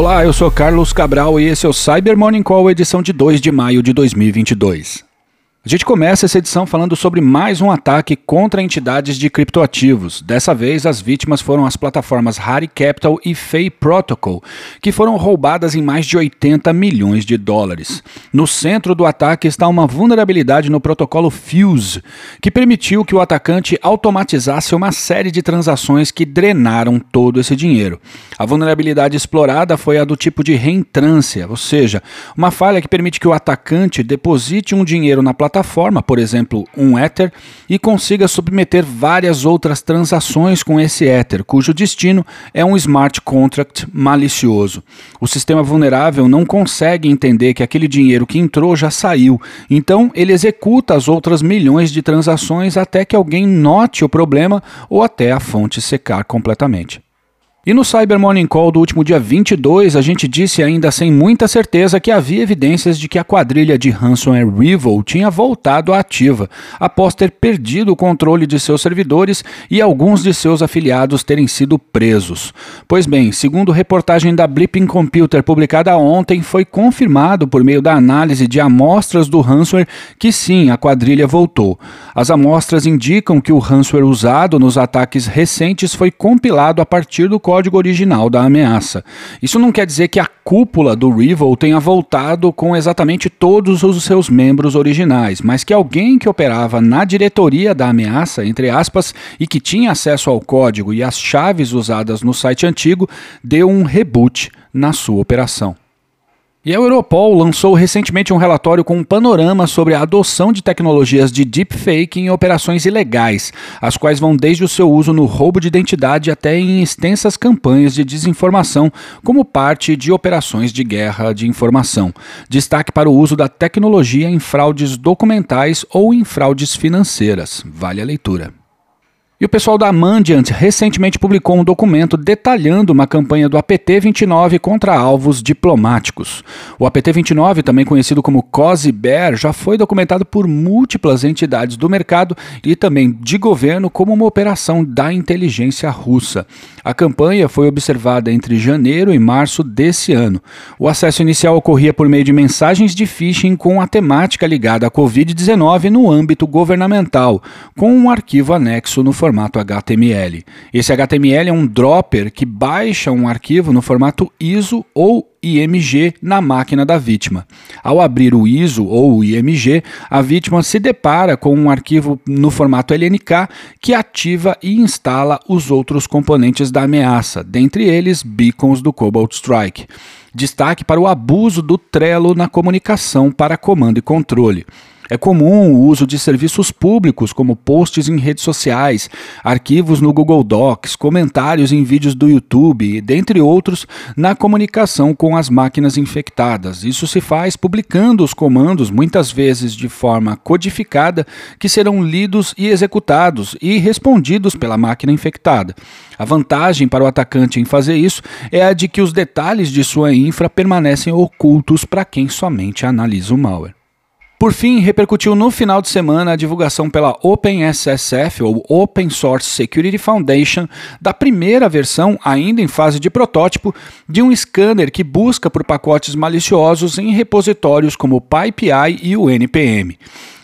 Olá, eu sou Carlos Cabral e esse é o Cyber Morning Call, edição de 2 de maio de 2022. A gente começa essa edição falando sobre mais um ataque contra entidades de criptoativos. Dessa vez, as vítimas foram as plataformas Harry Capital e Fay Protocol, que foram roubadas em mais de 80 milhões de dólares. No centro do ataque está uma vulnerabilidade no protocolo Fuse, que permitiu que o atacante automatizasse uma série de transações que drenaram todo esse dinheiro. A vulnerabilidade explorada foi a do tipo de reentrância, ou seja, uma falha que permite que o atacante deposite um dinheiro na plataforma plataforma, por exemplo, um Ether, e consiga submeter várias outras transações com esse Ether, cujo destino é um smart contract malicioso. O sistema vulnerável não consegue entender que aquele dinheiro que entrou já saiu, então ele executa as outras milhões de transações até que alguém note o problema ou até a fonte secar completamente. E no Cyber Morning Call do último dia 22, a gente disse ainda sem muita certeza que havia evidências de que a quadrilha de ransomware Revol tinha voltado à ativa, após ter perdido o controle de seus servidores e alguns de seus afiliados terem sido presos. Pois bem, segundo reportagem da Blipping Computer publicada ontem, foi confirmado por meio da análise de amostras do ransomware que sim, a quadrilha voltou. As amostras indicam que o ransomware usado nos ataques recentes foi compilado a partir do código original da ameaça. Isso não quer dizer que a cúpula do Revol tenha voltado com exatamente todos os seus membros originais, mas que alguém que operava na diretoria da ameaça, entre aspas, e que tinha acesso ao código e às chaves usadas no site antigo, deu um reboot na sua operação. E a Europol lançou recentemente um relatório com um panorama sobre a adoção de tecnologias de deepfake em operações ilegais, as quais vão desde o seu uso no roubo de identidade até em extensas campanhas de desinformação, como parte de operações de guerra de informação. Destaque para o uso da tecnologia em fraudes documentais ou em fraudes financeiras. Vale a leitura. E o pessoal da Mandiant recentemente publicou um documento detalhando uma campanha do APT-29 contra alvos diplomáticos. O APT-29, também conhecido como COSI Bear, já foi documentado por múltiplas entidades do mercado e também de governo como uma operação da inteligência russa. A campanha foi observada entre janeiro e março desse ano. O acesso inicial ocorria por meio de mensagens de phishing com a temática ligada à Covid-19 no âmbito governamental, com um arquivo anexo no formato formato HTML. Esse HTML é um dropper que baixa um arquivo no formato ISO ou IMG na máquina da vítima. Ao abrir o ISO ou o IMG, a vítima se depara com um arquivo no formato LNK que ativa e instala os outros componentes da ameaça, dentre eles beacons do Cobalt Strike. Destaque para o abuso do Trello na comunicação para comando e controle. É comum o uso de serviços públicos, como posts em redes sociais, arquivos no Google Docs, comentários em vídeos do YouTube, dentre outros, na comunicação com as máquinas infectadas. Isso se faz publicando os comandos, muitas vezes de forma codificada, que serão lidos e executados e respondidos pela máquina infectada. A vantagem para o atacante em fazer isso é a de que os detalhes de sua infra permanecem ocultos para quem somente analisa o malware. Por fim, repercutiu no final de semana a divulgação pela OpenSSF, ou Open Source Security Foundation, da primeira versão, ainda em fase de protótipo, de um scanner que busca por pacotes maliciosos em repositórios como o PyPI e o NPM.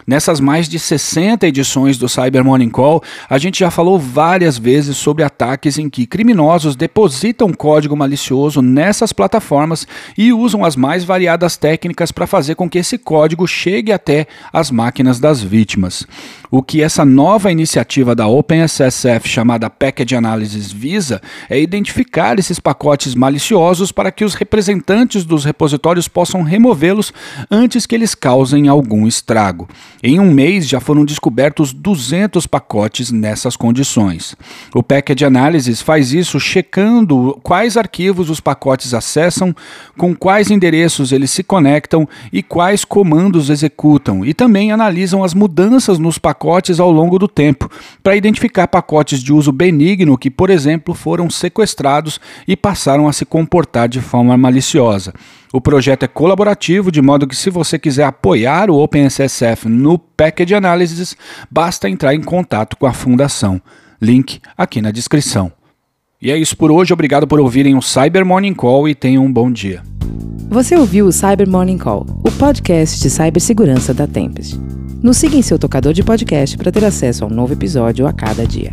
Nessas mais de 60 edições do Cyber Morning Call, a gente já falou várias vezes sobre ataques em que criminosos depositam código malicioso nessas plataformas e usam as mais variadas técnicas para fazer com que esse código chegue até as máquinas das vítimas. O que essa nova iniciativa da OpenSSF chamada Package Analysis visa é identificar esses pacotes maliciosos para que os representantes dos repositórios possam removê-los antes que eles causem algum estrago. Em um mês já foram descobertos 200 pacotes nessas condições. O Package Analysis faz isso checando quais arquivos os pacotes acessam, com quais endereços eles se conectam e quais comandos executam, e também analisam as mudanças nos pacotes ao longo do tempo, para identificar pacotes de uso benigno que, por exemplo, foram sequestrados e passaram a se comportar de forma maliciosa. O projeto é colaborativo, de modo que se você quiser apoiar o OpenSSF no Package Analysis, basta entrar em contato com a fundação. Link aqui na descrição. E é isso por hoje. Obrigado por ouvirem o Cyber Morning Call e tenham um bom dia. Você ouviu o Cyber Morning Call, o podcast de cibersegurança da Tempest. Nos siga em seu tocador de podcast para ter acesso a um novo episódio a cada dia.